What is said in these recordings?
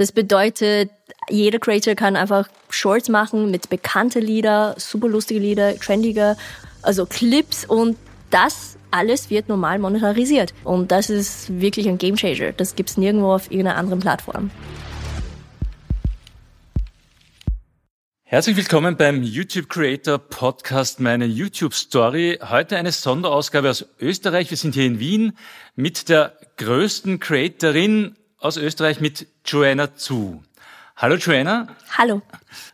Das bedeutet, jeder Creator kann einfach Shorts machen mit bekannten Lieder, super lustige Lieder, trendige, also Clips und das alles wird normal monetarisiert. Und das ist wirklich ein Gamechanger. Das gibt's nirgendwo auf irgendeiner anderen Plattform. Herzlich willkommen beim YouTube Creator Podcast, meine YouTube Story. Heute eine Sonderausgabe aus Österreich. Wir sind hier in Wien mit der größten Creatorin aus Österreich, mit Joanna Zu. Hallo Joanna. Hallo.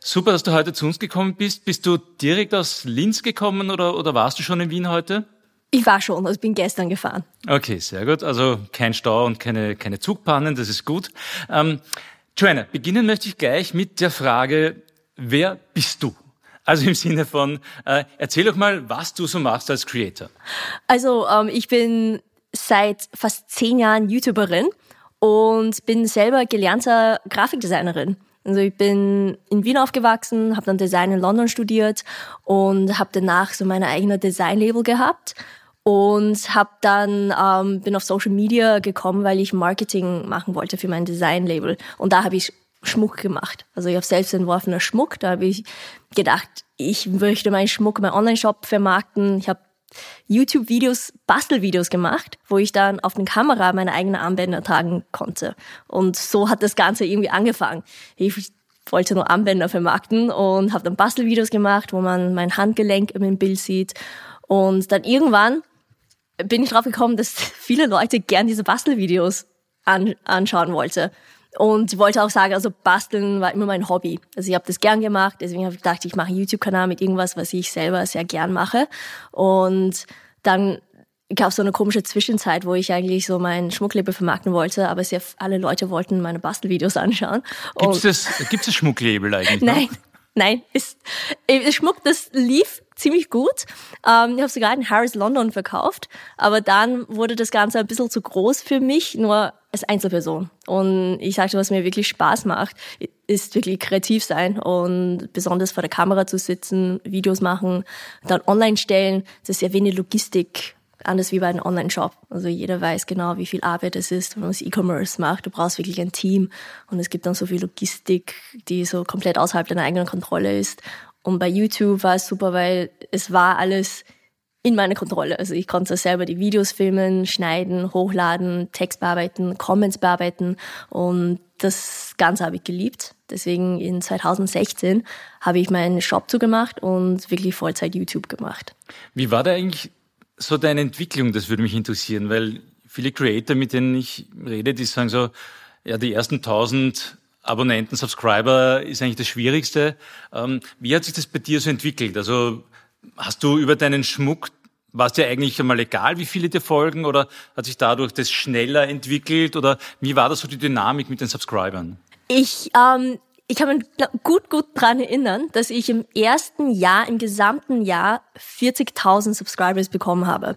Super, dass du heute zu uns gekommen bist. Bist du direkt aus Linz gekommen oder, oder warst du schon in Wien heute? Ich war schon, also bin gestern gefahren. Okay, sehr gut. Also kein Stau und keine, keine Zugpannen, das ist gut. Ähm, Joanna, beginnen möchte ich gleich mit der Frage, wer bist du? Also im Sinne von, äh, erzähl doch mal, was du so machst als Creator. Also ähm, ich bin seit fast zehn Jahren YouTuberin und bin selber gelernter Grafikdesignerin. Also ich bin in Wien aufgewachsen, habe dann Design in London studiert und habe danach so meine eigene Designlabel gehabt und habe dann ähm, bin auf Social Media gekommen, weil ich Marketing machen wollte für mein Designlabel und da habe ich Schmuck gemacht. Also ich habe selbst entworfener Schmuck. Da habe ich gedacht, ich möchte meinen Schmuck, meinen Online-Shop vermarkten. Ich habe YouTube-Videos, Bastelvideos gemacht, wo ich dann auf der Kamera meine eigenen Armbänder tragen konnte. Und so hat das Ganze irgendwie angefangen. Ich wollte nur Armbänder vermarkten und habe dann Bastelvideos gemacht, wo man mein Handgelenk im Bild sieht. Und dann irgendwann bin ich drauf gekommen, dass viele Leute gern diese Bastelvideos an, anschauen wollte. Und wollte auch sagen, also basteln war immer mein Hobby. Also ich habe das gern gemacht, deswegen habe ich gedacht, ich mache einen YouTube-Kanal mit irgendwas, was ich selber sehr gern mache. Und dann gab es so eine komische Zwischenzeit, wo ich eigentlich so mein Schmucklabel vermarkten wollte, aber sehr alle Leute wollten meine Bastelvideos anschauen. Gibt es das, gibt's das Schmucklabel eigentlich? Nein, nein. Ist, Schmuck, das lief ziemlich gut. Ähm, ich habe sogar in Harris London verkauft, aber dann wurde das Ganze ein bisschen zu groß für mich, nur als Einzelperson. Und ich sagte, was mir wirklich Spaß macht, ist wirklich kreativ sein und besonders vor der Kamera zu sitzen, Videos machen, dann online stellen. Das ist ja wenig Logistik anders wie bei einem Online-Shop. Also jeder weiß genau, wie viel Arbeit es ist, wenn man das E-Commerce macht. Du brauchst wirklich ein Team und es gibt dann so viel Logistik, die so komplett außerhalb deiner eigenen Kontrolle ist. Und bei YouTube war es super, weil es war alles in meiner Kontrolle. Also ich konnte selber die Videos filmen, schneiden, hochladen, Text bearbeiten, Comments bearbeiten und das Ganze habe ich geliebt. Deswegen in 2016 habe ich meinen Shop zugemacht und wirklich Vollzeit YouTube gemacht. Wie war da eigentlich so deine Entwicklung? Das würde mich interessieren, weil viele Creator, mit denen ich rede, die sagen so, ja, die ersten 1000 Abonnenten, Subscriber ist eigentlich das Schwierigste. Ähm, wie hat sich das bei dir so entwickelt? Also hast du über deinen Schmuck, war es dir eigentlich einmal egal, wie viele dir folgen oder hat sich dadurch das schneller entwickelt oder wie war das so die Dynamik mit den Subscribern? Ich, ähm, ich kann mich gut, gut dran erinnern, dass ich im ersten Jahr, im gesamten Jahr 40.000 Subscribers bekommen habe.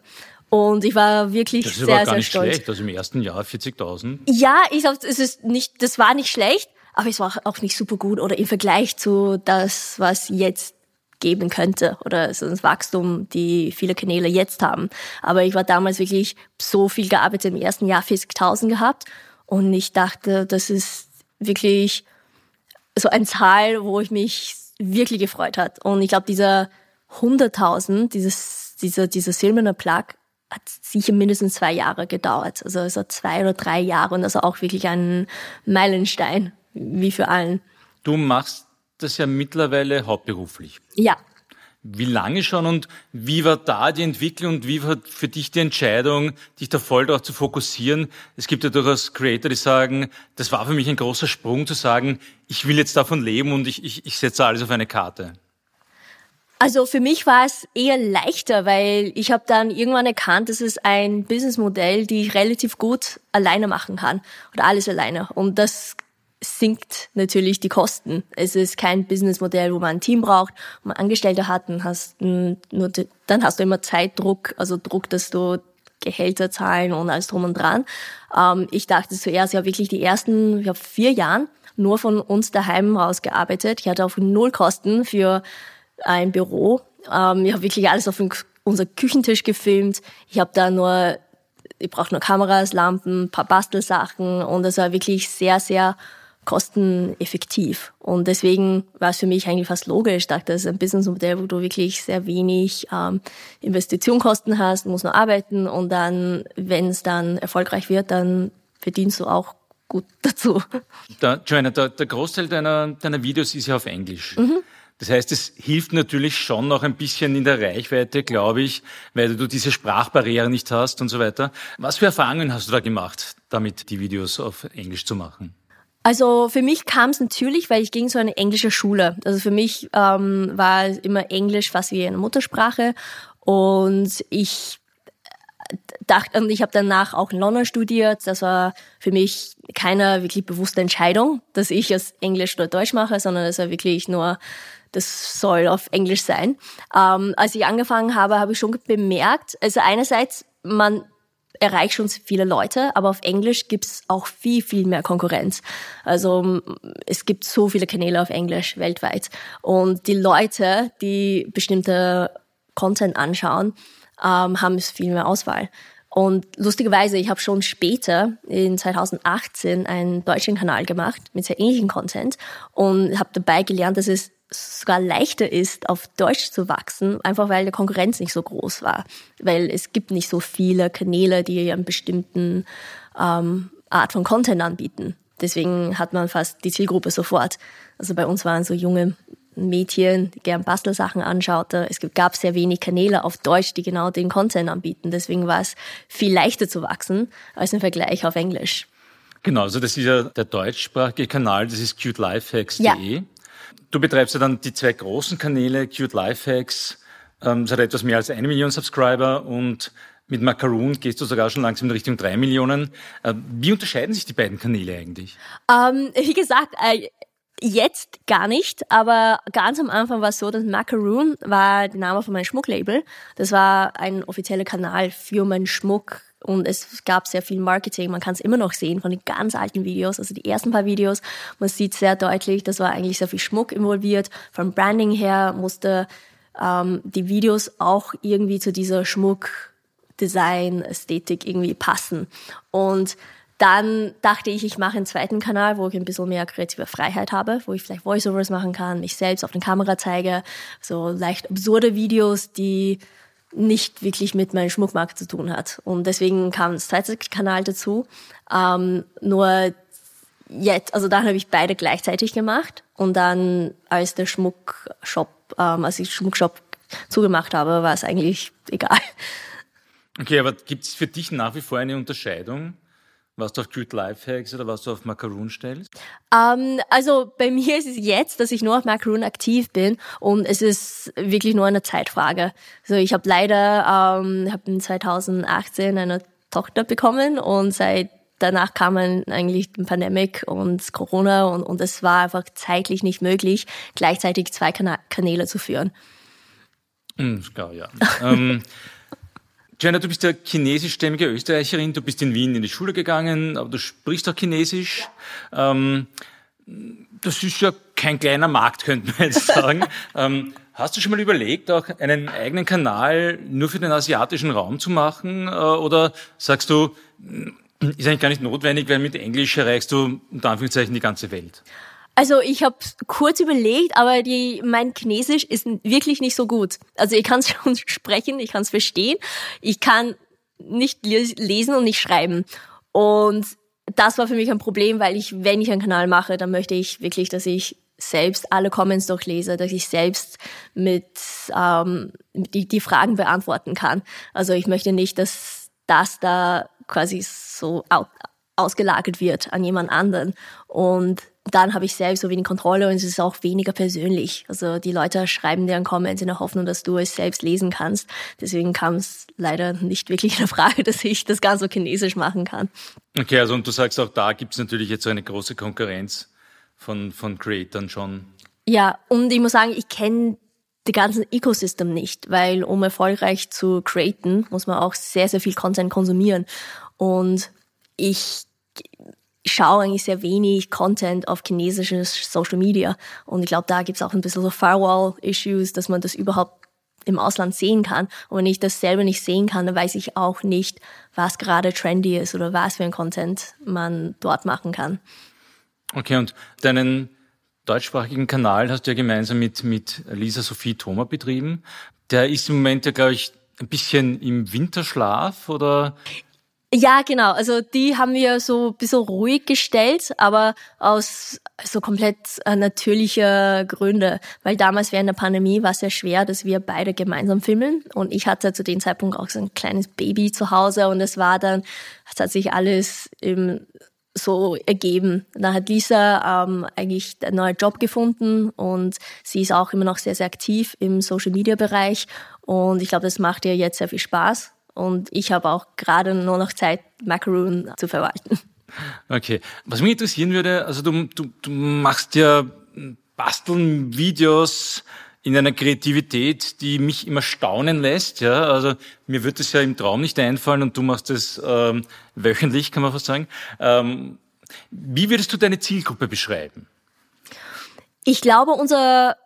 Und ich war wirklich sehr, sehr stolz. Das ist aber gar nicht schlecht, also im ersten Jahr 40.000. Ja, ich glaube, es ist nicht, das war nicht schlecht, aber es war auch nicht super gut oder im Vergleich zu das, was jetzt geben könnte oder so das Wachstum, die viele Kanäle jetzt haben. Aber ich war damals wirklich so viel gearbeitet, im ersten Jahr 40.000 gehabt und ich dachte, das ist wirklich so ein Zahl, wo ich mich wirklich gefreut hat. Und ich glaube, dieser 100.000, dieses, dieser, dieser silberne Plug hat sicher mindestens zwei Jahre gedauert. Also, also zwei oder drei Jahre und also auch wirklich ein Meilenstein wie für allen. Du machst das ja mittlerweile hauptberuflich. Ja. Wie lange schon und wie war da die Entwicklung und wie war für dich die Entscheidung, dich da voll darauf zu fokussieren? Es gibt ja durchaus Creator, die sagen, das war für mich ein großer Sprung zu sagen, ich will jetzt davon leben und ich, ich, ich setze alles auf eine Karte. Also für mich war es eher leichter, weil ich habe dann irgendwann erkannt, dass es ein Businessmodell, die ich relativ gut alleine machen kann oder alles alleine. Und das sinkt natürlich die Kosten. Es ist kein Businessmodell, wo man ein Team braucht, wo man Angestellte hat, dann hast, nur, dann hast du immer Zeitdruck, also Druck, dass du Gehälter zahlen und alles drum und dran. Ähm, ich dachte zuerst, ja wirklich die ersten, ich habe vier Jahren nur von uns daheim raus gearbeitet. Ich hatte auch null Kosten für ein Büro. Ähm, ich habe wirklich alles auf unser Küchentisch gefilmt. Ich habe da nur, ich brauche nur Kameras, Lampen, paar Bastelsachen und es war wirklich sehr, sehr kosteneffektiv. Und deswegen war es für mich eigentlich fast logisch. Ich dachte, das ist ein Businessmodell, wo du wirklich sehr wenig ähm, Investitionkosten hast, musst nur arbeiten und dann, wenn es dann erfolgreich wird, dann verdienst du auch gut dazu. Da, Joanna, der, der Großteil deiner, deiner Videos ist ja auf Englisch. Mhm. Das heißt, es hilft natürlich schon noch ein bisschen in der Reichweite, glaube ich, weil du diese Sprachbarriere nicht hast und so weiter. Was für Erfahrungen hast du da gemacht, damit die Videos auf Englisch zu machen? Also für mich kam es natürlich, weil ich ging zu einer englischen Schule. Also für mich ähm, war immer Englisch fast wie eine Muttersprache und ich dachte, und ich habe danach auch in London studiert. Das war für mich keine wirklich bewusste Entscheidung, dass ich jetzt Englisch oder Deutsch mache, sondern es war wirklich nur das soll auf Englisch sein. Ähm, als ich angefangen habe, habe ich schon bemerkt, also einerseits, man erreicht schon viele Leute, aber auf Englisch gibt's auch viel, viel mehr Konkurrenz. Also es gibt so viele Kanäle auf Englisch weltweit. Und die Leute, die bestimmte Content anschauen, ähm, haben es viel mehr Auswahl. Und lustigerweise, ich habe schon später in 2018 einen deutschen Kanal gemacht mit sehr ähnlichem Content und habe dabei gelernt, dass es sogar leichter ist, auf Deutsch zu wachsen, einfach weil die Konkurrenz nicht so groß war. Weil es gibt nicht so viele Kanäle, die einen bestimmten ähm, Art von Content anbieten. Deswegen hat man fast die Zielgruppe sofort. Also bei uns waren so junge Mädchen, die gern Bastelsachen anschaute. Es gab sehr wenig Kanäle auf Deutsch, die genau den Content anbieten. Deswegen war es viel leichter zu wachsen als im Vergleich auf Englisch. Genau, also das ist ja der deutschsprachige Kanal, das ist cutelifehacks.de. Ja. Du betreibst ja dann die zwei großen Kanäle, Cute Lifehacks, ähm, hat etwas mehr als eine Million Subscriber und mit Macaroon gehst du sogar schon langsam in Richtung drei Millionen. Äh, wie unterscheiden sich die beiden Kanäle eigentlich? Ähm, wie gesagt, äh, Jetzt gar nicht, aber ganz am Anfang war es so, dass Macaroon war der Name von meinem Schmucklabel. Das war ein offizieller Kanal für meinen Schmuck und es gab sehr viel Marketing. Man kann es immer noch sehen von den ganz alten Videos, also die ersten paar Videos. Man sieht sehr deutlich, das war eigentlich sehr viel Schmuck involviert. Vom Branding her musste ähm, die Videos auch irgendwie zu dieser Schmuck-Design-Ästhetik irgendwie passen. Und dann dachte ich, ich mache einen zweiten Kanal, wo ich ein bisschen mehr kreative Freiheit habe, wo ich vielleicht Voiceovers machen kann, mich selbst auf der Kamera zeige, so leicht absurde Videos, die nicht wirklich mit meinem Schmuckmarkt zu tun hat. Und deswegen kam das zweite Kanal dazu. Ähm, nur jetzt, also dann habe ich beide gleichzeitig gemacht und dann als der Schmuckshop, ähm, als ich Schmuckshop zugemacht habe, war es eigentlich egal. Okay, aber gibt es für dich nach wie vor eine Unterscheidung was du auf Cute Lifehacks oder was du auf Macaroon stellst? Ähm, also bei mir ist es jetzt, dass ich nur auf Macaroon aktiv bin und es ist wirklich nur eine Zeitfrage. Also ich habe leider ähm, hab in 2018 eine Tochter bekommen und seit danach kam eigentlich die Pandemie und Corona und, und es war einfach zeitlich nicht möglich, gleichzeitig zwei Kanäle zu führen. Mhm, klar, ja. ähm, Jenna, du bist ja chinesischstämmige Österreicherin, du bist in Wien in die Schule gegangen, aber du sprichst auch Chinesisch. Ähm, das ist ja kein kleiner Markt, könnte man jetzt sagen. ähm, hast du schon mal überlegt, auch einen eigenen Kanal nur für den asiatischen Raum zu machen? Äh, oder sagst du, ist eigentlich gar nicht notwendig, weil mit Englisch erreichst du unter Anführungszeichen die ganze Welt? Also ich habe kurz überlegt, aber die, mein Chinesisch ist wirklich nicht so gut. Also ich kann es schon sprechen, ich kann es verstehen, ich kann nicht lesen und nicht schreiben. Und das war für mich ein Problem, weil ich, wenn ich einen Kanal mache, dann möchte ich wirklich, dass ich selbst alle Comments durchlese, dass ich selbst mit ähm, die, die Fragen beantworten kann. Also ich möchte nicht, dass das da quasi so ausgelagert wird an jemand anderen. Und dann habe ich selbst so wenig Kontrolle und es ist auch weniger persönlich. Also die Leute schreiben dir einen Comment in der Hoffnung, dass du es selbst lesen kannst. Deswegen kam es leider nicht wirklich in Frage, dass ich das Ganze so chinesisch machen kann. Okay, also und du sagst auch, da gibt es natürlich jetzt so eine große Konkurrenz von, von Creatern schon. Ja, und ich muss sagen, ich kenne die ganzen Ecosystem nicht, weil um erfolgreich zu createn, muss man auch sehr, sehr viel Content konsumieren. Und ich schaue eigentlich sehr wenig Content auf chinesisches Social Media. Und ich glaube, da gibt es auch ein bisschen so Firewall-Issues, dass man das überhaupt im Ausland sehen kann. Und wenn ich das selber nicht sehen kann, dann weiß ich auch nicht, was gerade trendy ist oder was für ein Content man dort machen kann. Okay, und deinen deutschsprachigen Kanal hast du ja gemeinsam mit, mit Lisa Sophie Thoma betrieben. Der ist im Moment ja, glaube ich, ein bisschen im Winterschlaf oder? Ja, genau. Also die haben wir so ein bisschen ruhig gestellt, aber aus so komplett äh, natürlicher Gründe. Weil damals während der Pandemie war es sehr schwer, dass wir beide gemeinsam filmen. Und ich hatte zu dem Zeitpunkt auch so ein kleines Baby zu Hause und es war dann, es hat sich alles im so ergeben. Da hat Lisa ähm, eigentlich einen neuen Job gefunden und sie ist auch immer noch sehr, sehr aktiv im Social-Media-Bereich und ich glaube, das macht ihr jetzt sehr viel Spaß und ich habe auch gerade nur noch Zeit, Macaroon zu verwalten. Okay. Was mich interessieren würde, also du, du, du machst ja Basteln, Videos in einer Kreativität, die mich immer staunen lässt. Ja, also mir wird es ja im Traum nicht einfallen und du machst es ähm, wöchentlich, kann man fast sagen. Ähm, wie würdest du deine Zielgruppe beschreiben? Ich glaube, unser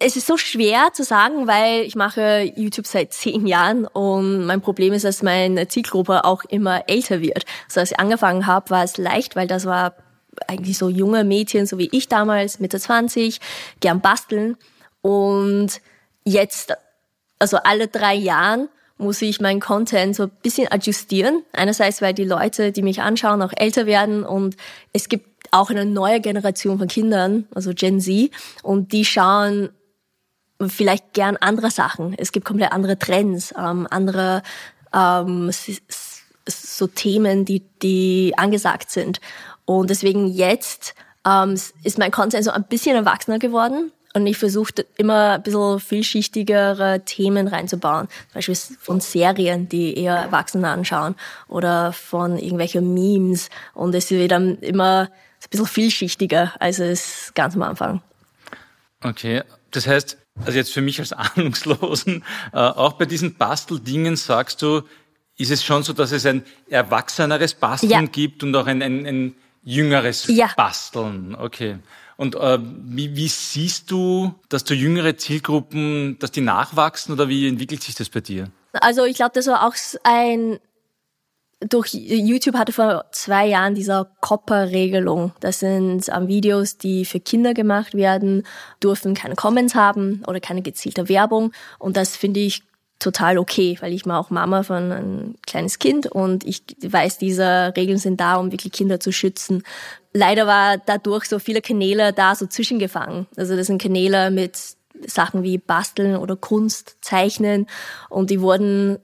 es ist so schwer zu sagen, weil ich mache YouTube seit zehn Jahren und mein Problem ist, dass meine Zielgruppe auch immer älter wird. Also als ich angefangen habe, war es leicht, weil das war eigentlich so junge Mädchen, so wie ich damals, Mitte 20, gern basteln. Und jetzt, also alle drei Jahren, muss ich meinen Content so ein bisschen adjustieren. Einerseits, weil die Leute, die mich anschauen, auch älter werden und es gibt auch eine neue Generation von Kindern, also Gen Z, und die schauen vielleicht gern andere Sachen. Es gibt komplett andere Trends, ähm, andere ähm, so Themen, die, die angesagt sind. Und deswegen jetzt ähm, ist mein Content so ein bisschen erwachsener geworden. Und ich versuche immer ein bisschen vielschichtigere Themen reinzubauen. Zum Beispiel von Serien, die eher Erwachsene anschauen. Oder von irgendwelchen Memes. Und es wird dann immer ein bisschen vielschichtiger, als es ganz am Anfang. Okay, das heißt, also jetzt für mich als Ahnungslosen, äh, auch bei diesen Basteldingen sagst du, ist es schon so, dass es ein erwachseneres Basteln ja. gibt und auch ein, ein, ein jüngeres ja. Basteln. Okay. Und äh, wie, wie siehst du, dass du jüngere Zielgruppen, dass die nachwachsen oder wie entwickelt sich das bei dir? Also ich glaube, das war auch ein durch YouTube hatte vor zwei Jahren dieser Copper-Regelung. Das sind ähm, Videos, die für Kinder gemacht werden, dürfen keine Comments haben oder keine gezielte Werbung. Und das finde ich total okay, weil ich mal auch Mama von ein kleines Kind und ich weiß, diese Regeln sind da, um wirklich Kinder zu schützen. Leider war dadurch so viele Kanäle da so zwischengefangen. Also das sind Kanäle mit Sachen wie Basteln oder Kunst, Zeichnen und die wurden,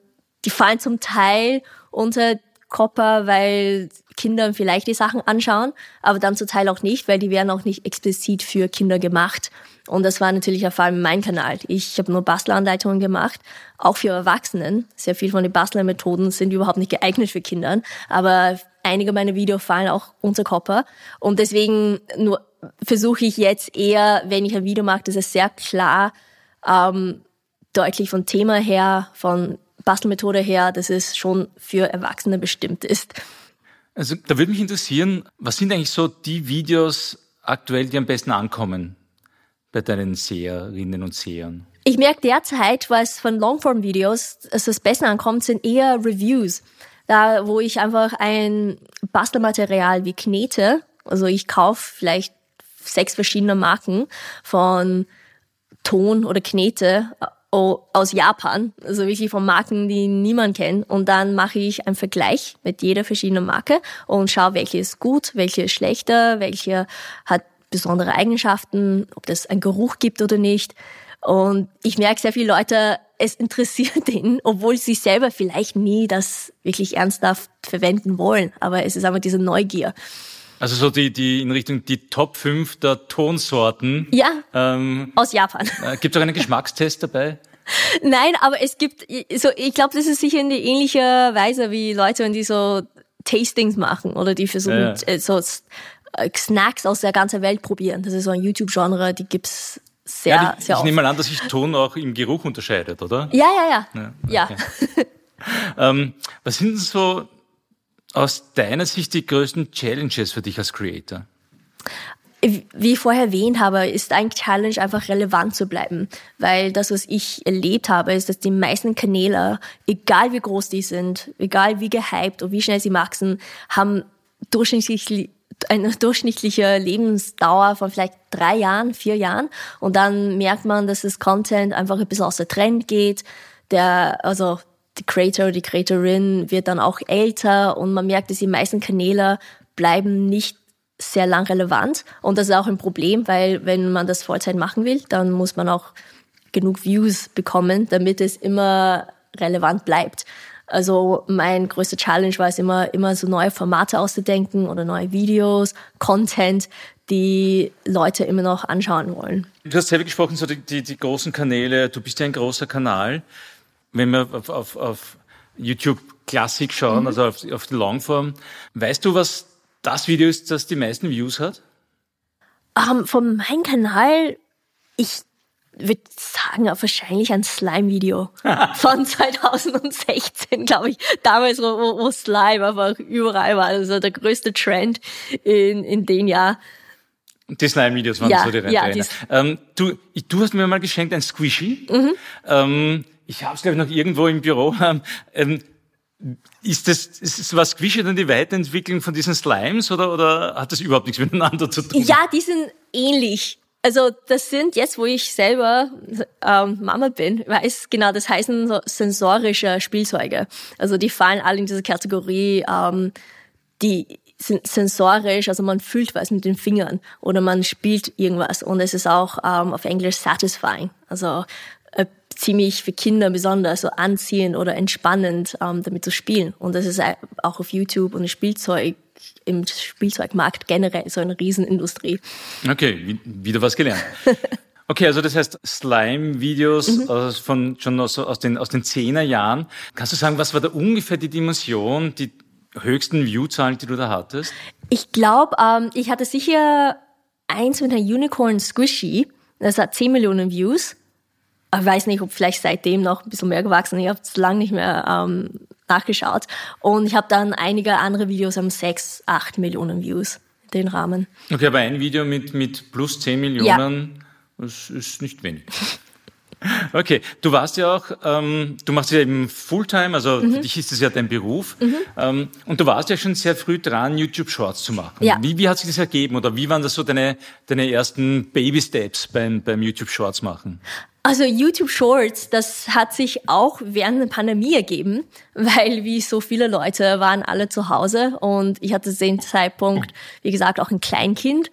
die fallen zum Teil unter Copper, weil Kinder vielleicht die Sachen anschauen, aber dann zum Teil auch nicht, weil die werden auch nicht explizit für Kinder gemacht. Und das war natürlich der Fall mit meinem Kanal. Ich habe nur Bastelanleitungen gemacht, auch für Erwachsenen. Sehr viel von den Bastlermethoden sind überhaupt nicht geeignet für Kinder, aber einige meiner Videos fallen auch unter Copper. Und deswegen nur versuche ich jetzt eher, wenn ich ein Video mache, dass es sehr klar ähm, deutlich vom Thema her, von Bastelmethode her, dass es schon für Erwachsene bestimmt ist. Also da würde mich interessieren, was sind eigentlich so die Videos aktuell, die am besten ankommen bei deinen Seherinnen und Sehern? Ich merke derzeit, was von Longform-Videos also das Beste ankommt, sind eher Reviews. Da, wo ich einfach ein Bastelmaterial wie Knete, also ich kaufe vielleicht sechs verschiedene Marken von Ton oder Knete aus Japan, also wirklich von Marken, die niemand kennt. Und dann mache ich einen Vergleich mit jeder verschiedenen Marke und schaue, welche ist gut, welche ist schlechter, welche hat besondere Eigenschaften, ob das einen Geruch gibt oder nicht. Und ich merke sehr viele Leute, es interessiert ihnen, obwohl sie selber vielleicht nie das wirklich ernsthaft verwenden wollen. Aber es ist einfach diese Neugier. Also so die, die in Richtung die Top 5 der Tonsorten. Ja. Ähm, aus Japan. Äh, gibt es auch einen Geschmackstest dabei? Nein, aber es gibt so, ich glaube, das ist sicher in die ähnliche Weise wie Leute, wenn die so Tastings machen oder die versuchen ja, ja. Äh, so äh, Snacks aus der ganzen Welt probieren. Das ist so ein YouTube-Genre, die gibt's sehr, ja, die, sehr Ich oft. nehme mal an, dass sich Ton auch im Geruch unterscheidet, oder? Ja, ja, ja. Ja. Okay. ähm, was sind denn so aus deiner Sicht die größten Challenges für dich als Creator? Wie ich vorher erwähnt habe, ist ein Challenge einfach relevant zu bleiben, weil das, was ich erlebt habe, ist, dass die meisten Kanäle, egal wie groß die sind, egal wie gehypt und wie schnell sie wachsen, haben durchschnittlich, eine durchschnittliche Lebensdauer von vielleicht drei Jahren, vier Jahren. Und dann merkt man, dass das Content einfach ein bisschen aus der Trend geht. Der, also die Creator, die Creatorin wird dann auch älter und man merkt, dass die meisten Kanäle bleiben nicht sehr lang relevant. Und das ist auch ein Problem, weil wenn man das Vollzeit machen will, dann muss man auch genug Views bekommen, damit es immer relevant bleibt. Also mein größter Challenge war es immer, immer so neue Formate auszudenken oder neue Videos, Content, die Leute immer noch anschauen wollen. Du hast selber gesprochen, so die, die, die großen Kanäle, du bist ja ein großer Kanal. Wenn wir auf, auf, auf YouTube Klassik schauen, mhm. also auf, auf die Longform, weißt du, was das Video ist, das die meisten Views hat? Um, ähm, von meinem Kanal, ich würde sagen, wahrscheinlich ein Slime-Video von 2016, glaube ich. Damals, wo, wo Slime einfach überall war. Also der größte Trend in, in dem Jahr. Die Slime-Videos waren ja, so die Renner. Ja, ähm, du, du hast mir mal geschenkt ein Squishy. Mhm. Ähm, ich habe es, glaube ich, noch irgendwo im Büro. Ähm, ist das, ist was die Weiterentwicklung von diesen Slimes oder, oder hat das überhaupt nichts miteinander zu tun? Ja, die sind ähnlich. Also das sind jetzt, wo ich selber ähm, Mama bin, weiß genau, das heißen so sensorische Spielzeuge. Also die fallen alle in diese Kategorie, ähm, die sind sensorisch, also man fühlt was mit den Fingern oder man spielt irgendwas und es ist auch ähm, auf Englisch satisfying, also ziemlich für Kinder besonders so anziehend oder entspannend ähm, damit zu spielen und das ist auch auf YouTube und Spielzeug im Spielzeugmarkt generell so eine Riesenindustrie. Okay, wieder was gelernt. Okay, also das heißt Slime-Videos mhm. aus, von schon aus, aus den aus den Zehnerjahren. Kannst du sagen, was war da ungefähr die Dimension, die höchsten View-Zahlen, die du da hattest? Ich glaube, ähm, ich hatte sicher eins mit einer Unicorn Squishy. Das hat 10 Millionen Views. Ich weiß nicht, ob vielleicht seitdem noch ein bisschen mehr gewachsen. Ich habe es lange nicht mehr ähm, nachgeschaut. Und ich habe dann einige andere Videos am 6, 8 Millionen Views, den Rahmen. Okay, aber ein Video mit, mit plus 10 Millionen, ja. das ist nicht wenig. Okay, du warst ja auch, ähm, du machst ja eben Fulltime, also mhm. für dich ist das ja dein Beruf. Mhm. Ähm, und du warst ja schon sehr früh dran, YouTube Shorts zu machen. Ja. Wie, wie hat sich das ergeben oder wie waren das so deine, deine ersten Baby Steps beim, beim YouTube Shorts machen? Also YouTube Shorts, das hat sich auch während der Pandemie ergeben, weil wie so viele Leute waren alle zu Hause und ich hatte zu dem Zeitpunkt, wie gesagt, auch ein Kleinkind.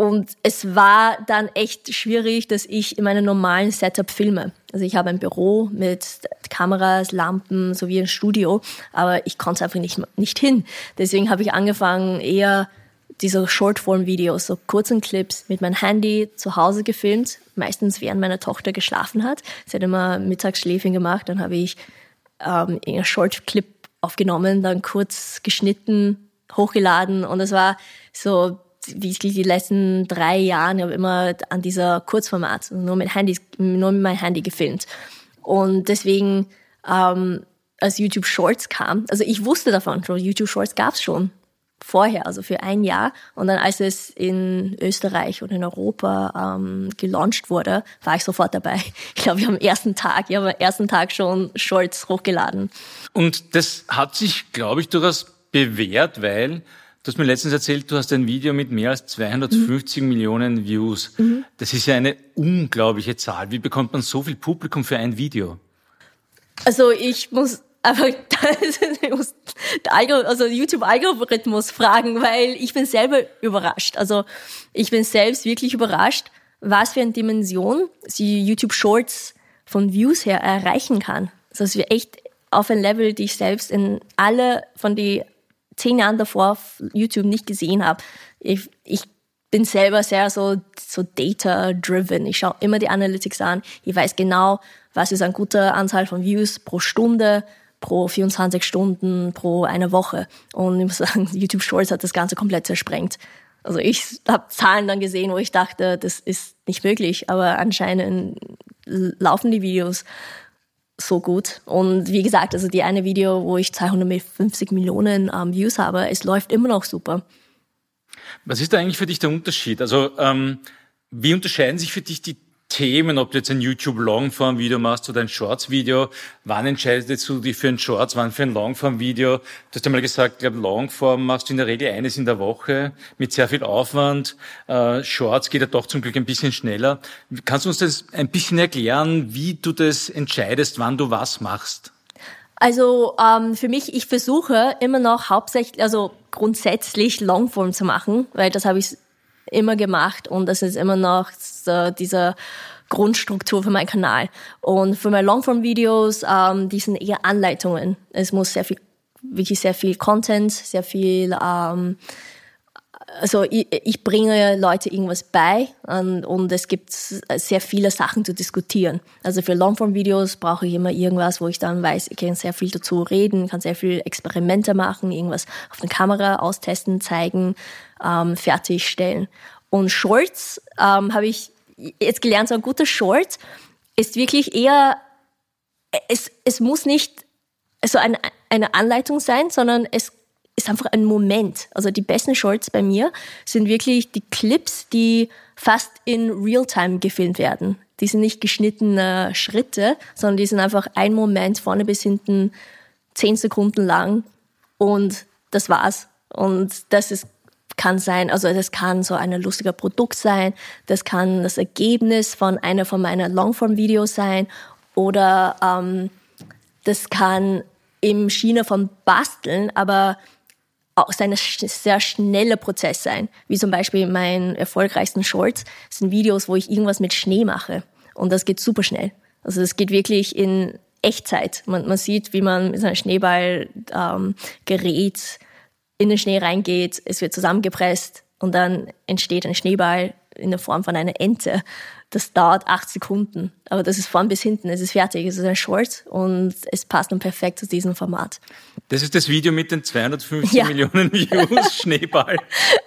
Und es war dann echt schwierig, dass ich in meinem normalen Setup filme. Also ich habe ein Büro mit Kameras, Lampen sowie ein Studio, aber ich konnte einfach nicht, nicht hin. Deswegen habe ich angefangen, eher diese Shortform-Videos, so kurzen Clips mit meinem Handy zu Hause gefilmt, meistens während meine Tochter geschlafen hat. Sie hat immer Mittagsschläfchen gemacht, dann habe ich ähm, einen Short-Clip aufgenommen, dann kurz geschnitten, hochgeladen und es war so wie die letzten drei Jahren, ich habe immer an dieser Kurzformat, nur mit Handys, nur mit meinem Handy gefilmt. Und deswegen, ähm, als YouTube Shorts kam, also ich wusste davon schon, YouTube Shorts gab's schon vorher, also für ein Jahr. Und dann, als es in Österreich und in Europa ähm, gelauncht wurde, war ich sofort dabei. Ich glaube, ich habe am ersten Tag, ich habe am ersten Tag schon Shorts hochgeladen. Und das hat sich, glaube ich, durchaus bewährt, weil Du hast mir letztens erzählt, du hast ein Video mit mehr als 250 mhm. Millionen Views. Mhm. Das ist ja eine unglaubliche Zahl. Wie bekommt man so viel Publikum für ein Video? Also ich muss aber der also YouTube-Algorithmus fragen, weil ich bin selber überrascht. Also ich bin selbst wirklich überrascht, was für eine Dimension sie YouTube Shorts von Views her erreichen kann. Also dass wir echt auf ein Level, die ich selbst in alle von die zehn Jahren davor auf YouTube nicht gesehen habe. Ich, ich bin selber sehr so, so data-driven. Ich schaue immer die Analytics an. Ich weiß genau, was ist eine gute Anzahl von Views pro Stunde, pro 24 Stunden, pro eine Woche. Und ich muss sagen, YouTube Shorts hat das Ganze komplett zersprengt. Also ich habe Zahlen dann gesehen, wo ich dachte, das ist nicht möglich, aber anscheinend laufen die Videos so gut. Und wie gesagt, also die eine Video, wo ich 250 Millionen ähm, Views habe, es läuft immer noch super. Was ist da eigentlich für dich der Unterschied? Also ähm, wie unterscheiden sich für dich die Themen, ob du jetzt ein YouTube Longform-Video machst oder ein Shorts-Video. Wann entscheidest du dich für ein Shorts, wann für ein Longform-Video? Du hast einmal gesagt, ich glaube, Longform machst du in der Regel eines in der Woche mit sehr viel Aufwand. Äh, Shorts geht ja doch zum Glück ein bisschen schneller. Kannst du uns das ein bisschen erklären, wie du das entscheidest, wann du was machst? Also ähm, für mich, ich versuche immer noch hauptsächlich, also grundsätzlich Longform zu machen, weil das habe ich immer gemacht und das ist immer noch so dieser Grundstruktur für meinen Kanal. Und für meine Longform-Videos, ähm, die sind eher Anleitungen. Es muss sehr viel, wirklich sehr viel Content, sehr viel, ähm, also ich, ich bringe Leute irgendwas bei und, und es gibt sehr viele Sachen zu diskutieren. Also für Longform-Videos brauche ich immer irgendwas, wo ich dann weiß, ich kann sehr viel dazu reden, kann sehr viel Experimente machen, irgendwas auf der Kamera austesten, zeigen, ähm, fertigstellen. Und Shorts ähm, habe ich jetzt gelernt, so ein guter Short ist wirklich eher, es, es muss nicht so eine, eine Anleitung sein, sondern es ist einfach ein Moment. Also die besten Shorts bei mir sind wirklich die Clips, die fast in Realtime gefilmt werden. Die sind nicht geschnittene Schritte, sondern die sind einfach ein Moment vorne bis hinten zehn Sekunden lang und das war's. Und das ist kann sein, also das kann so ein lustiger Produkt sein, das kann das Ergebnis von einer von meiner Longform-Videos sein oder ähm, das kann im Schiene von Basteln, aber auch ein sehr schneller Prozess sein. Wie zum Beispiel mein erfolgreichsten Shorts sind Videos, wo ich irgendwas mit Schnee mache. Und das geht super schnell. Also das geht wirklich in Echtzeit. Man, man sieht, wie man mit seinem Schneeball ähm, gerät, in den Schnee reingeht, es wird zusammengepresst und dann entsteht ein Schneeball in der Form von einer Ente. Das dauert acht Sekunden, aber das ist vorn bis hinten, es ist fertig, es ist ein Short und es passt dann perfekt zu diesem Format. Das ist das Video mit den 250 ja. Millionen Views, Schneeball.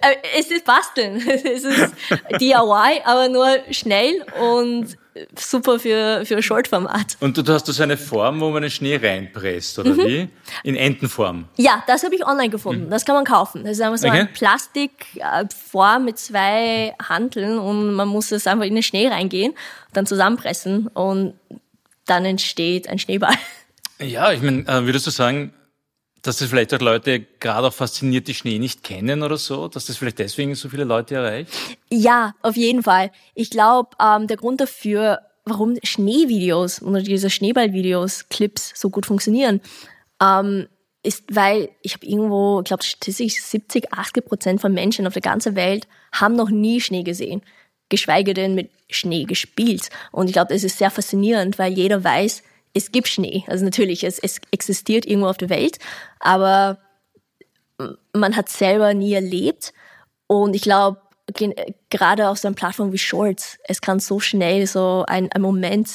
Äh, es ist Basteln, es ist DIY, aber nur schnell und super für, für Short-Format. Und du hast so eine Form, wo man den Schnee reinpresst, oder mhm. wie? In Entenform? Ja, das habe ich online gefunden. Mhm. Das kann man kaufen. Das ist einfach so okay. eine Plastikform mit zwei Handeln und man muss es einfach in den Schnee reingehen, dann zusammenpressen und dann entsteht ein Schneeball. Ja, ich meine, äh, würdest du sagen, dass das vielleicht auch Leute gerade auch fasziniert, die Schnee nicht kennen oder so, dass das vielleicht deswegen so viele Leute erreicht? Ja, auf jeden Fall. Ich glaube, ähm, der Grund dafür, warum Schneevideos oder diese Schneeballvideos, Clips so gut funktionieren, ähm, ist, weil ich habe irgendwo, ich glaube, statistisch 70, 80 Prozent von Menschen auf der ganzen Welt haben noch nie Schnee gesehen, geschweige denn mit Schnee gespielt. Und ich glaube, das ist sehr faszinierend, weil jeder weiß, es gibt Schnee. Also natürlich, es, es existiert irgendwo auf der Welt, aber man hat selber nie erlebt. Und ich glaube, gerade auf so einer Plattform wie Shorts, es kann so schnell so ein, ein Moment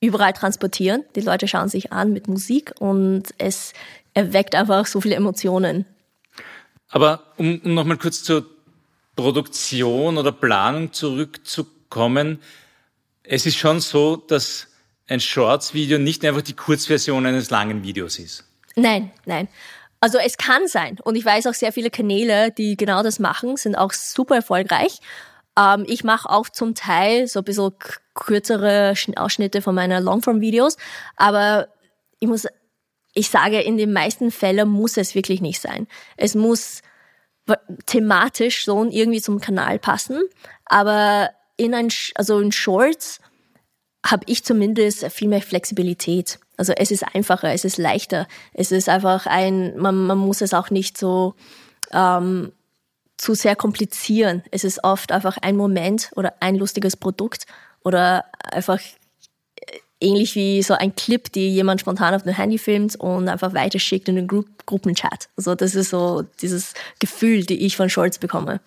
überall transportieren. Die Leute schauen sich an mit Musik und es erweckt einfach so viele Emotionen. Aber um, um nochmal kurz zur Produktion oder Planung zurückzukommen, es ist schon so, dass ein Shorts-Video nicht einfach die Kurzversion eines langen Videos ist. Nein, nein. Also es kann sein. Und ich weiß auch sehr viele Kanäle, die genau das machen, sind auch super erfolgreich. Ähm, ich mache auch zum Teil so ein bisschen kürzere Ausschnitte von meiner Longform-Videos. Aber ich muss, ich sage, in den meisten Fällen muss es wirklich nicht sein. Es muss thematisch so irgendwie zum Kanal passen. Aber in ein, also in Shorts habe ich zumindest viel mehr Flexibilität. Also es ist einfacher, es ist leichter, es ist einfach ein, man, man muss es auch nicht so ähm, zu sehr komplizieren. Es ist oft einfach ein Moment oder ein lustiges Produkt oder einfach äh, ähnlich wie so ein Clip, die jemand spontan auf dem Handy filmt und einfach weiterschickt in den Gru Gruppenchat. Also das ist so dieses Gefühl, die ich von Shorts bekomme.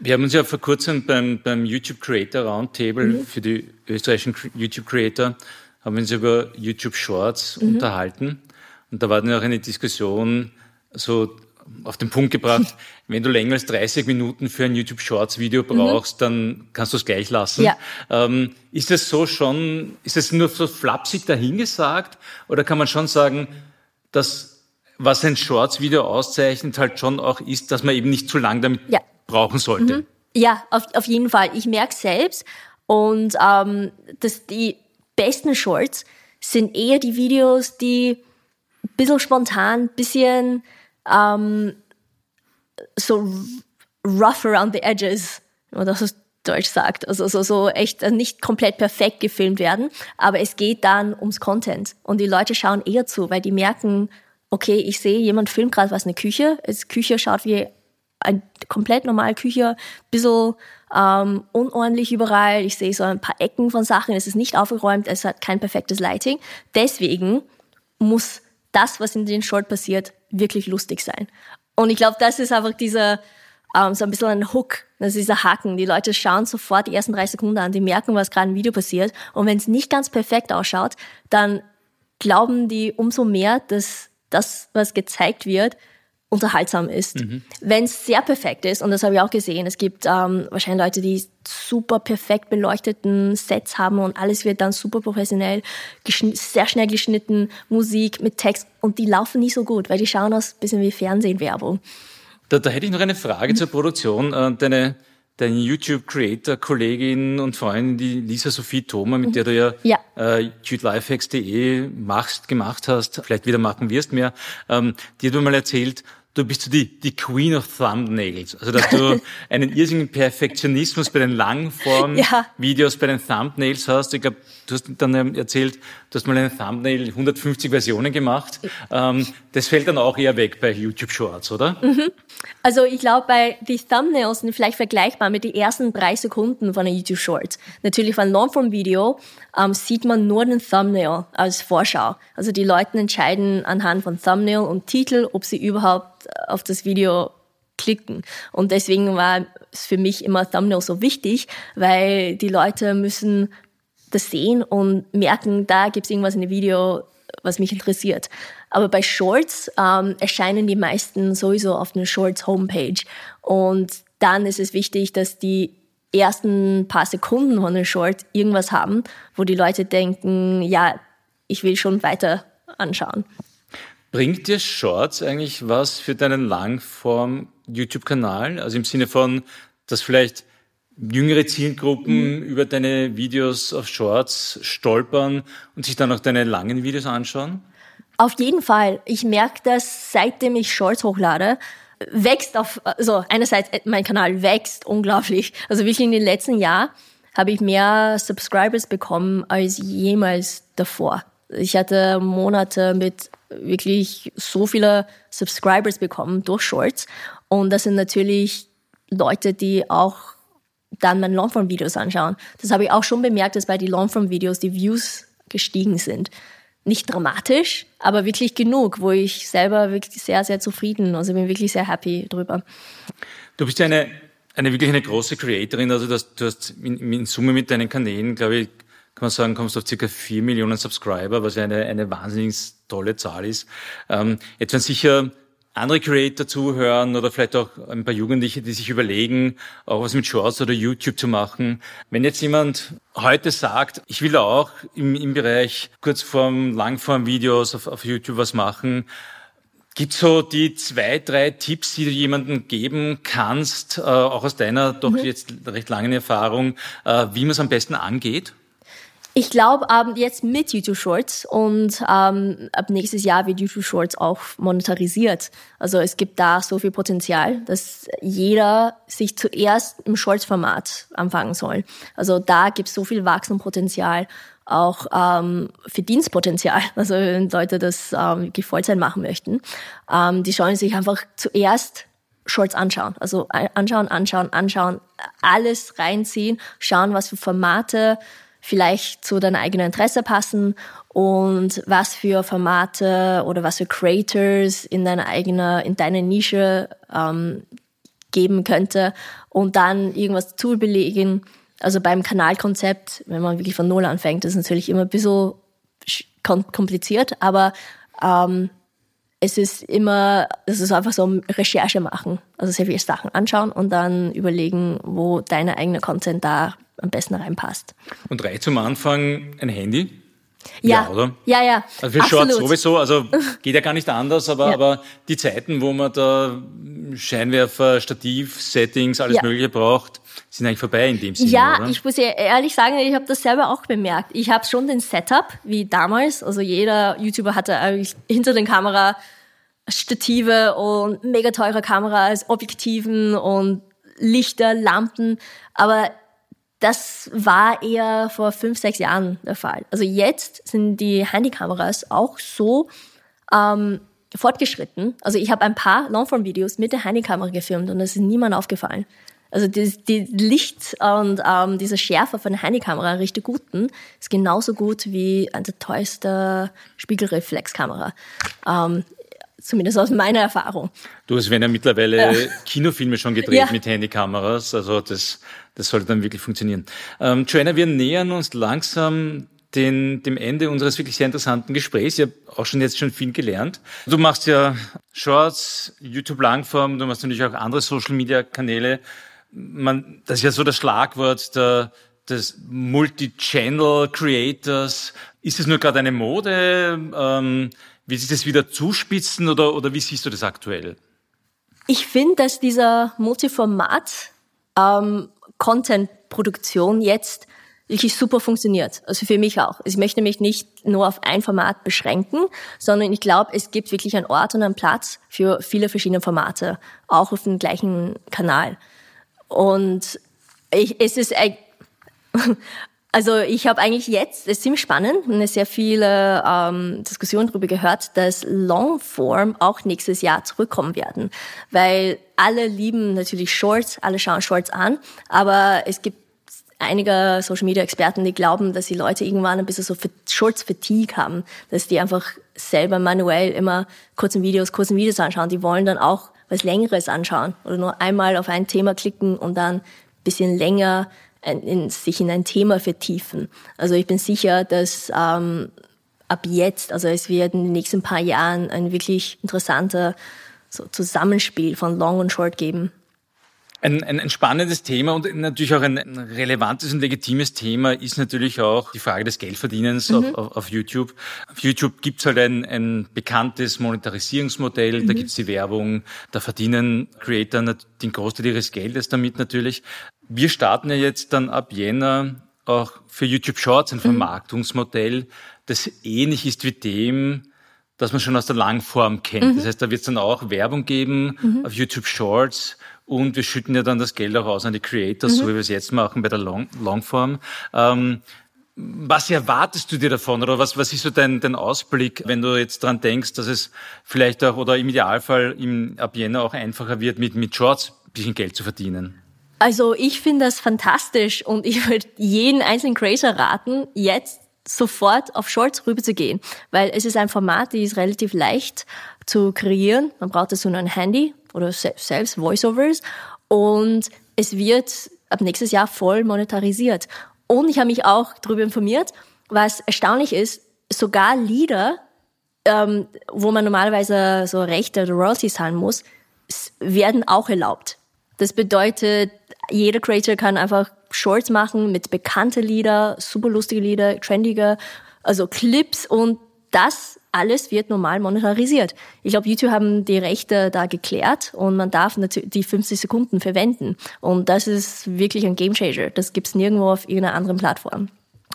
Wir haben uns ja vor kurzem beim, beim YouTube Creator Roundtable mhm. für die österreichischen YouTube Creator haben wir uns über YouTube Shorts mhm. unterhalten. Und da war dann auch eine Diskussion so auf den Punkt gebracht, wenn du länger als 30 Minuten für ein YouTube Shorts Video mhm. brauchst, mhm. dann kannst du es gleich lassen. Ja. Ähm, ist das so schon, ist das nur so flapsig dahingesagt oder kann man schon sagen, dass was ein Shorts Video auszeichnet halt schon auch ist, dass man eben nicht zu lang damit ja brauchen sollte. Mhm. Ja, auf, auf jeden Fall. Ich merke selbst, Und ähm, das, die besten Shorts sind eher die Videos, die ein bisschen spontan, bisschen ähm, so rough around the edges, wenn man das auf Deutsch sagt. Also so, so echt nicht komplett perfekt gefilmt werden, aber es geht dann ums Content. Und die Leute schauen eher zu, weil die merken, okay, ich sehe, jemand filmt gerade was in der Küche. Es Küche schaut wie eine komplett normale Küche, bisschen ähm, unordentlich überall. Ich sehe so ein paar Ecken von Sachen. Es ist nicht aufgeräumt, es hat kein perfektes Lighting. Deswegen muss das, was in den Short passiert, wirklich lustig sein. Und ich glaube, das ist einfach dieser ähm, so ein bisschen ein Hook, das ist dieser Haken. Die Leute schauen sofort die ersten drei Sekunden an, die merken, was gerade im Video passiert. Und wenn es nicht ganz perfekt ausschaut, dann glauben die umso mehr, dass das, was gezeigt wird, unterhaltsam ist. Mhm. Wenn es sehr perfekt ist, und das habe ich auch gesehen, es gibt ähm, wahrscheinlich Leute, die super perfekt beleuchteten Sets haben und alles wird dann super professionell, sehr schnell geschnitten, Musik mit Text und die laufen nicht so gut, weil die schauen aus ein bisschen wie Fernsehwerbung. Da, da hätte ich noch eine Frage mhm. zur Produktion. Äh, deine deine YouTube-Creator-Kollegin und Freundin, die Lisa Sophie Thoma, mit der du ja, ja. äh, YouTulifehacks.de machst, gemacht hast, vielleicht wieder machen wirst mehr, ähm, die hat mir mal erzählt, du bist so die, die Queen of Thumbnails. Also, dass du einen irrsinnigen Perfektionismus bei den Langform-Videos, ja. bei den Thumbnails hast. Ich glaube, du hast dann erzählt, du hast mal einen Thumbnail 150 Versionen gemacht. Ähm, das fällt dann auch eher weg bei YouTube Shorts, oder? Mhm. Also ich glaube, bei die Thumbnails sind vielleicht vergleichbar mit den ersten drei Sekunden von einem YouTube Short. Natürlich von Longform-Video ähm, sieht man nur den Thumbnail als Vorschau. Also die Leute entscheiden anhand von Thumbnail und Titel, ob sie überhaupt auf das Video klicken. Und deswegen war es für mich immer Thumbnail so wichtig, weil die Leute müssen das sehen und merken, da gibt es irgendwas in dem Video, was mich interessiert. Aber bei Shorts ähm, erscheinen die meisten sowieso auf einer Shorts Homepage. Und dann ist es wichtig, dass die ersten paar Sekunden von einem Short irgendwas haben, wo die Leute denken, ja, ich will schon weiter anschauen. Bringt dir Shorts eigentlich was für deinen Langform-YouTube-Kanal? Also im Sinne von, dass vielleicht jüngere Zielgruppen mhm. über deine Videos auf Shorts stolpern und sich dann auch deine langen Videos anschauen? Auf jeden Fall. Ich merke das, seitdem ich Shorts hochlade, wächst auf, also einerseits äh, mein Kanal wächst unglaublich. Also wirklich in den letzten Jahren habe ich mehr Subscribers bekommen als jemals davor. Ich hatte Monate mit wirklich so viele Subscribers bekommen durch Shorts. Und das sind natürlich Leute, die auch dann meine Longform-Videos anschauen. Das habe ich auch schon bemerkt, dass bei den Longform-Videos die Views gestiegen sind. Nicht dramatisch, aber wirklich genug, wo ich selber wirklich sehr, sehr zufrieden, also bin wirklich sehr happy drüber. Du bist ja eine, eine wirklich eine große Creatorin, also das, du hast in, in Summe mit deinen Kanälen, glaube ich, kann man sagen, kommst du auf circa vier Millionen Subscriber, was ja eine, eine wahnsinnig tolle Zahl ist. Ähm, jetzt werden sicher andere Creator zuhören oder vielleicht auch ein paar Jugendliche, die sich überlegen, auch was mit Shorts oder YouTube zu machen. Wenn jetzt jemand heute sagt, ich will auch im, im Bereich Kurzform, Langform-Videos auf, auf YouTube was machen, Gibt so die zwei, drei Tipps, die du jemandem geben kannst, äh, auch aus deiner doch mhm. jetzt recht langen Erfahrung, äh, wie man es am besten angeht? Ich glaube, ähm, jetzt mit YouTube Shorts und ähm, ab nächstes Jahr wird YouTube Shorts auch monetarisiert. Also es gibt da so viel Potenzial, dass jeder sich zuerst im Shorts-Format anfangen soll. Also da gibt es so viel Wachstumspotenzial, auch ähm, Verdienstpotenzial. Also wenn Leute das ähm, Vollzeit machen möchten, ähm, die sollen sich einfach zuerst Shorts anschauen. Also anschauen, anschauen, anschauen, alles reinziehen, schauen, was für Formate vielleicht zu deinem eigenen Interesse passen und was für Formate oder was für Creators in deiner eigenen, in deiner Nische ähm, geben könnte und dann irgendwas zu belegen. Also beim Kanalkonzept, wenn man wirklich von Null anfängt, ist natürlich immer ein bisschen kompliziert, aber ähm, es ist immer, es ist einfach so Recherche machen. Also sehr viele Sachen anschauen und dann überlegen, wo deine eigene Content da am besten reinpasst. Und reicht zum Anfang ein Handy? Ja, ja, oder? Ja, ja. Also für Shorts sowieso, also geht ja gar nicht anders, aber, ja. aber die Zeiten, wo man da Scheinwerfer, Stativ, Settings, alles ja. Mögliche braucht, sind eigentlich vorbei in dem Sinne. Ja, oder? ich muss ehrlich sagen, ich habe das selber auch bemerkt. Ich habe schon den Setup wie damals. Also jeder YouTuber hatte eigentlich hinter den Kamera Stative und mega teure Kameras, Objektiven und Lichter, Lampen. Aber das war eher vor fünf, sechs Jahren der Fall. Also jetzt sind die Handykameras auch so ähm, fortgeschritten. Also ich habe ein paar Longform-Videos mit der Handykamera gefilmt und es ist niemand aufgefallen. Also die, die Licht und ähm, diese Schärfe von der Handykamera, richtig guten, ist genauso gut wie eine der teuerste Spiegelreflexkamera. Ähm, zumindest aus meiner Erfahrung. Du, es werden ja mittlerweile ja. Kinofilme schon gedreht ja. mit Handykameras, also das, das sollte dann wirklich funktionieren. Ähm, Joanna, wir nähern uns langsam den, dem Ende unseres wirklich sehr interessanten Gesprächs. Ich habe auch schon jetzt schon viel gelernt. Du machst ja Shorts, YouTube Langform, du machst natürlich auch andere Social Media Kanäle man, das ist ja so das Schlagwort der, des Multi-Channel Creators. Ist es nur gerade eine Mode? Ähm, will sich das wieder zuspitzen oder, oder wie siehst du das aktuell? Ich finde, dass dieser Multiformat ähm, Content-Produktion jetzt wirklich super funktioniert. Also für mich auch. Ich möchte mich nicht nur auf ein Format beschränken, sondern ich glaube, es gibt wirklich einen Ort und einen Platz für viele verschiedene Formate, auch auf dem gleichen Kanal. Und ich, es ist, also ich habe eigentlich jetzt, es ist ziemlich spannend, eine sehr viele ähm, Diskussionen darüber gehört, dass Longform auch nächstes Jahr zurückkommen werden, weil alle lieben natürlich Shorts, alle schauen Shorts an, aber es gibt einige Social Media Experten, die glauben, dass die Leute irgendwann ein bisschen so Shorts Fatigue haben, dass die einfach selber manuell immer kurzen Videos, kurzen Videos anschauen. Die wollen dann auch was Längeres anschauen oder nur einmal auf ein Thema klicken und dann bisschen länger in, in, sich in ein Thema vertiefen. Also ich bin sicher, dass ähm, ab jetzt, also es wird in den nächsten paar Jahren ein wirklich interessanter so Zusammenspiel von Long und Short geben. Ein, ein, ein spannendes Thema und natürlich auch ein, ein relevantes und legitimes Thema ist natürlich auch die Frage des Geldverdienens mhm. auf, auf, auf, YouTube. Auf YouTube gibt's halt ein, ein bekanntes Monetarisierungsmodell, mhm. da gibt's die Werbung, da verdienen Creator den Großteil ihres Geldes damit natürlich. Wir starten ja jetzt dann ab Jänner auch für YouTube Shorts ein mhm. Vermarktungsmodell, das ähnlich ist wie dem, das man schon aus der Langform kennt. Mhm. Das heißt, da wird es dann auch Werbung geben mhm. auf YouTube Shorts und wir schütten ja dann das Geld auch aus an die Creators, mhm. so wie wir es jetzt machen bei der Long Longform. Ähm, was erwartest du dir davon oder was, was ist so dein, dein Ausblick, wenn du jetzt dran denkst, dass es vielleicht auch oder im Idealfall im, ab Jänner auch einfacher wird, mit, mit Shorts ein bisschen Geld zu verdienen? Also ich finde das fantastisch und ich würde jeden einzelnen Creator raten, jetzt sofort auf Shorts rüber zu gehen, weil es ist ein Format, die ist relativ leicht zu kreieren. Man braucht dazu nur ein Handy oder selbst Voiceovers und es wird ab nächstes Jahr voll monetarisiert. Und ich habe mich auch darüber informiert, was erstaunlich ist, sogar Lieder, ähm, wo man normalerweise so Rechte oder Royalties zahlen muss, werden auch erlaubt. Das bedeutet, jeder Creator kann einfach Shorts machen mit bekannte Lieder, super lustige Lieder, trendige, also Clips und das alles wird normal monetarisiert. Ich glaube, YouTube haben die Rechte da geklärt und man darf die 50 Sekunden verwenden. Und das ist wirklich ein Gamechanger. Das gibt's nirgendwo auf irgendeiner anderen Plattform.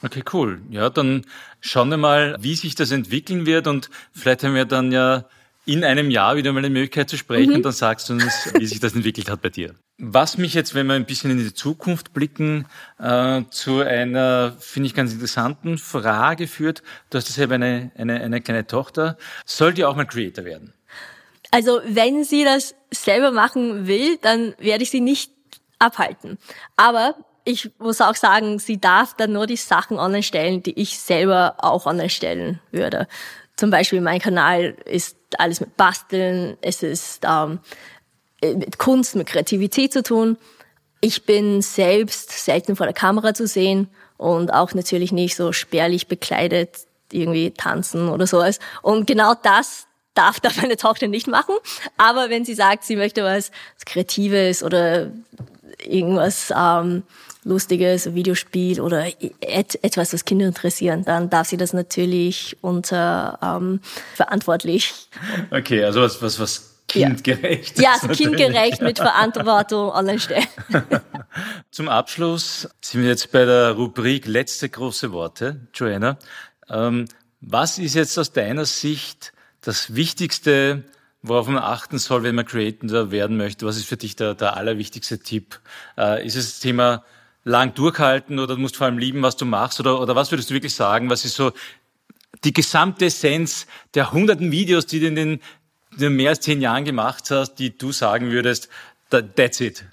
Okay, cool. Ja, dann schauen wir mal, wie sich das entwickeln wird und vielleicht haben wir dann ja in einem Jahr wieder mal eine Möglichkeit zu sprechen mhm. und dann sagst du uns, wie sich das entwickelt hat bei dir. Was mich jetzt, wenn wir ein bisschen in die Zukunft blicken, äh, zu einer, finde ich, ganz interessanten Frage führt. Du hast selber eine, eine, eine kleine Tochter. Soll die auch mal Creator werden? Also wenn sie das selber machen will, dann werde ich sie nicht abhalten. Aber ich muss auch sagen, sie darf dann nur die Sachen online stellen, die ich selber auch online stellen würde. Zum Beispiel mein Kanal ist alles mit Basteln, es ist ähm, mit Kunst, mit Kreativität zu tun. Ich bin selbst selten vor der Kamera zu sehen und auch natürlich nicht so spärlich bekleidet, irgendwie tanzen oder sowas. Und genau das darf da meine Tochter nicht machen. Aber wenn sie sagt, sie möchte was Kreatives oder irgendwas ähm, Lustiges, Videospiel oder et etwas, was Kinder interessieren, dann darf sie das natürlich unter ähm, verantwortlich. Okay, also was, was, was kindgerecht. Ja, ja kindgerecht mit Verantwortung online stellen. Zum Abschluss sind wir jetzt bei der Rubrik Letzte große Worte. Joanna, ähm, was ist jetzt aus deiner Sicht das Wichtigste, worauf man achten soll, wenn man Creator werden möchte? Was ist für dich der, der allerwichtigste Tipp? Äh, ist es das Thema lang durchhalten oder du musst vor allem lieben, was du machst? Oder, oder was würdest du wirklich sagen? Was ist so die gesamte Essenz der hunderten Videos, die du in den, in den mehr als zehn Jahren gemacht hast, die du sagen würdest, that's it?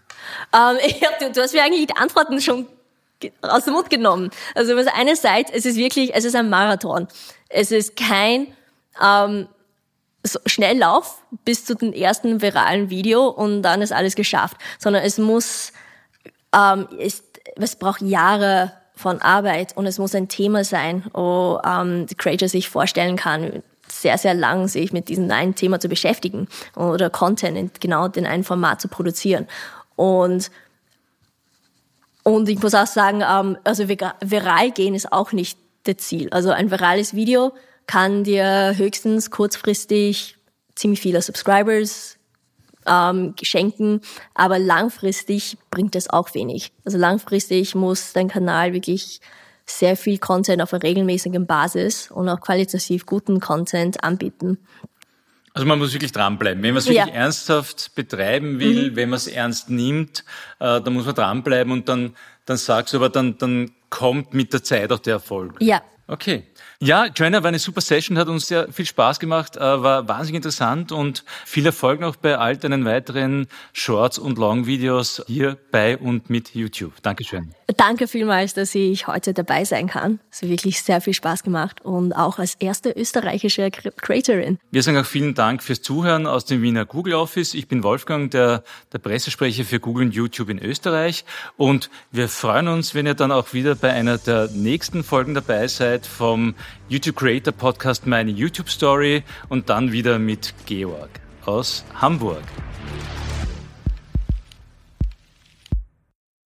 Ähm, ja, du, du hast mir eigentlich die Antworten schon aus dem Mund genommen. Also was eine Seite, es ist wirklich, es ist ein Marathon. Es ist kein ähm, so Schnelllauf bis zu dem ersten viralen Video und dann ist alles geschafft, sondern es muss, ähm, es, es braucht Jahre von Arbeit und es muss ein Thema sein, wo ähm, die Creator sich vorstellen kann, sehr, sehr lang sich mit diesem einen Thema zu beschäftigen oder Content in genau den einen Format zu produzieren. Und und ich muss auch sagen, ähm, also viral gehen ist auch nicht das Ziel. Also ein virales Video kann dir höchstens kurzfristig ziemlich viele Subscribers ähm, schenken, aber langfristig bringt das auch wenig. Also langfristig muss dein Kanal wirklich sehr viel Content auf einer regelmäßigen Basis und auch qualitativ guten Content anbieten. Also man muss wirklich dranbleiben. Wenn man es wirklich ja. ernsthaft betreiben will, mhm. wenn man es ernst nimmt, äh, dann muss man dranbleiben und dann, dann sagst du aber, dann, dann kommt mit der Zeit auch der Erfolg. Ja. Okay. Ja, Joanna, war eine super Session, hat uns sehr viel Spaß gemacht, äh, war wahnsinnig interessant und viel Erfolg noch bei all deinen weiteren Shorts und Long-Videos hier bei und mit YouTube. Dankeschön. Danke vielmals, dass ich heute dabei sein kann. Es hat wirklich sehr viel Spaß gemacht und auch als erste österreichische Creatorin. Wir sagen auch vielen Dank fürs Zuhören aus dem Wiener Google Office. Ich bin Wolfgang, der, der Pressesprecher für Google und YouTube in Österreich und wir freuen uns, wenn ihr dann auch wieder bei einer der nächsten Folgen dabei seid vom YouTube Creator Podcast Meine YouTube Story und dann wieder mit Georg aus Hamburg.